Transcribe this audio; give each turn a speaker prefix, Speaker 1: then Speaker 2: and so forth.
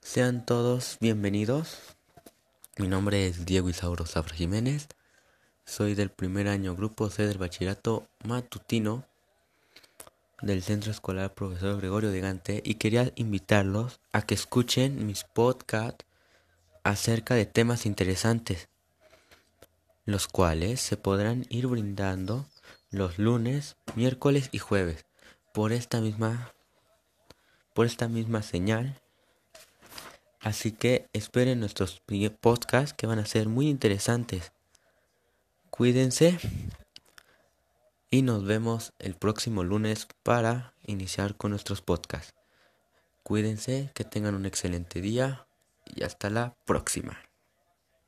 Speaker 1: Sean todos bienvenidos. Mi nombre es Diego Isauro Zafra Jiménez. Soy del primer año Grupo C del Bachillerato Matutino del Centro Escolar Profesor Gregorio de Gante y quería invitarlos a que escuchen mis podcasts acerca de temas interesantes, los cuales se podrán ir brindando los lunes, miércoles y jueves por esta misma por esta misma señal. Así que esperen nuestros podcasts que van a ser muy interesantes. Cuídense y nos vemos el próximo lunes para iniciar con nuestros podcasts. Cuídense, que tengan un excelente día y hasta la próxima.